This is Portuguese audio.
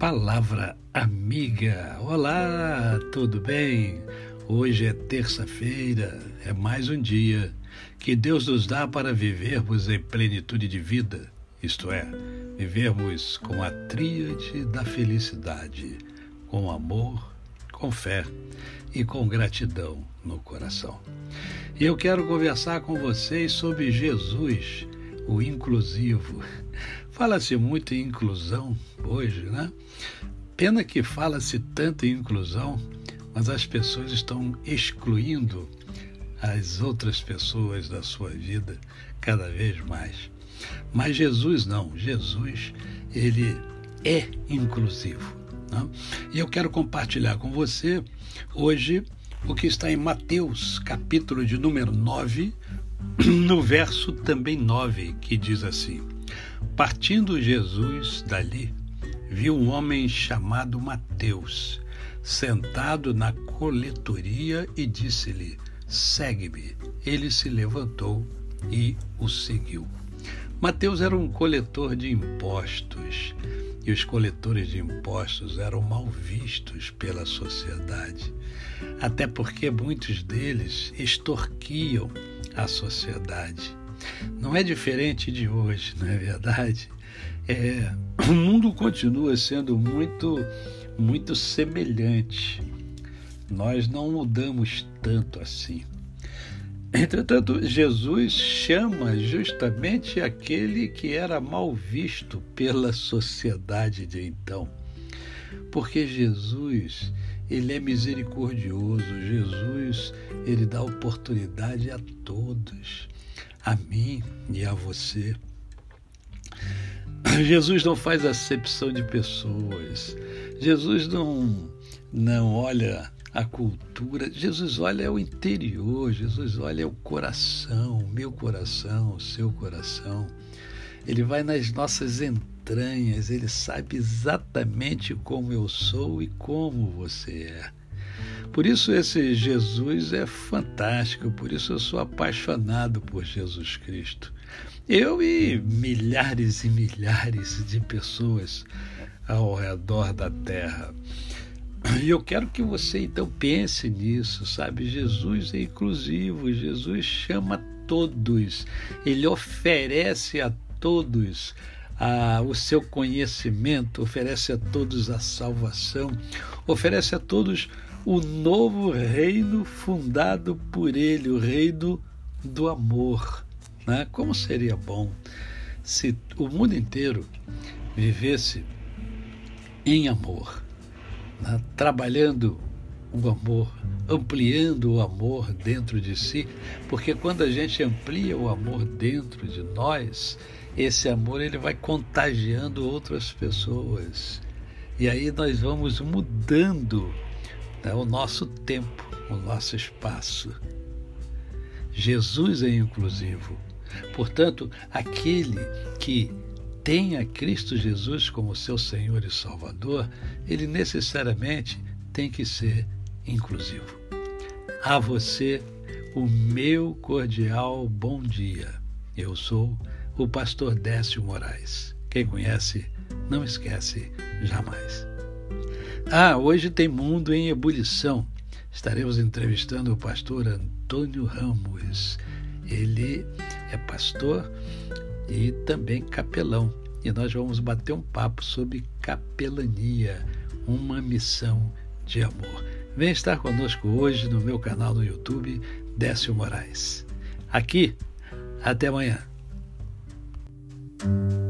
Palavra Amiga. Olá, tudo bem? Hoje é terça-feira, é mais um dia que Deus nos dá para vivermos em plenitude de vida, isto é, vivermos com a tríade da felicidade, com amor, com fé e com gratidão no coração. E eu quero conversar com vocês sobre Jesus, o inclusivo. Fala-se muito em inclusão hoje, né? Pena que fala-se tanto em inclusão, mas as pessoas estão excluindo as outras pessoas da sua vida cada vez mais. Mas Jesus não, Jesus, ele é inclusivo. Não? E eu quero compartilhar com você hoje o que está em Mateus, capítulo de número 9, no verso também 9, que diz assim: Partindo Jesus dali, viu um homem chamado Mateus, sentado na coletoria e disse-lhe: Segue-me. Ele se levantou e o seguiu. Mateus era um coletor de impostos e os coletores de impostos eram mal vistos pela sociedade, até porque muitos deles extorquiam a sociedade. Não é diferente de hoje, não é verdade? É, o mundo continua sendo muito, muito semelhante. Nós não mudamos tanto assim. Entretanto, Jesus chama justamente aquele que era mal visto pela sociedade de então. Porque Jesus, ele é misericordioso, Jesus, ele dá oportunidade a todos a mim e a você. Jesus não faz acepção de pessoas. Jesus não não olha a cultura. Jesus olha o interior, Jesus olha o coração, meu coração, o seu coração. Ele vai nas nossas entranhas, ele sabe exatamente como eu sou e como você é. Por isso esse Jesus é fantástico, por isso eu sou apaixonado por Jesus Cristo. Eu e milhares e milhares de pessoas ao redor da terra. E eu quero que você então pense nisso, sabe? Jesus é inclusivo, Jesus chama todos, ele oferece a todos a, o seu conhecimento, oferece a todos a salvação, oferece a todos o novo reino fundado por ele, o reino do amor. Né? Como seria bom se o mundo inteiro vivesse em amor, né? trabalhando o amor, ampliando o amor dentro de si, porque quando a gente amplia o amor dentro de nós, esse amor ele vai contagiando outras pessoas. E aí nós vamos mudando né, o nosso tempo, o nosso espaço. Jesus é inclusivo. Portanto, aquele que tem a Cristo Jesus como seu Senhor e Salvador, ele necessariamente tem que ser inclusivo. A você, o meu cordial bom dia. Eu sou o pastor Décio Moraes. Quem conhece, não esquece jamais. Ah, hoje tem Mundo em Ebulição. Estaremos entrevistando o pastor Antônio Ramos. Ele é pastor e também capelão. E nós vamos bater um papo sobre capelania, uma missão de amor. Vem estar conosco hoje no meu canal no YouTube, Décio Moraes. Aqui, até amanhã. Thank you.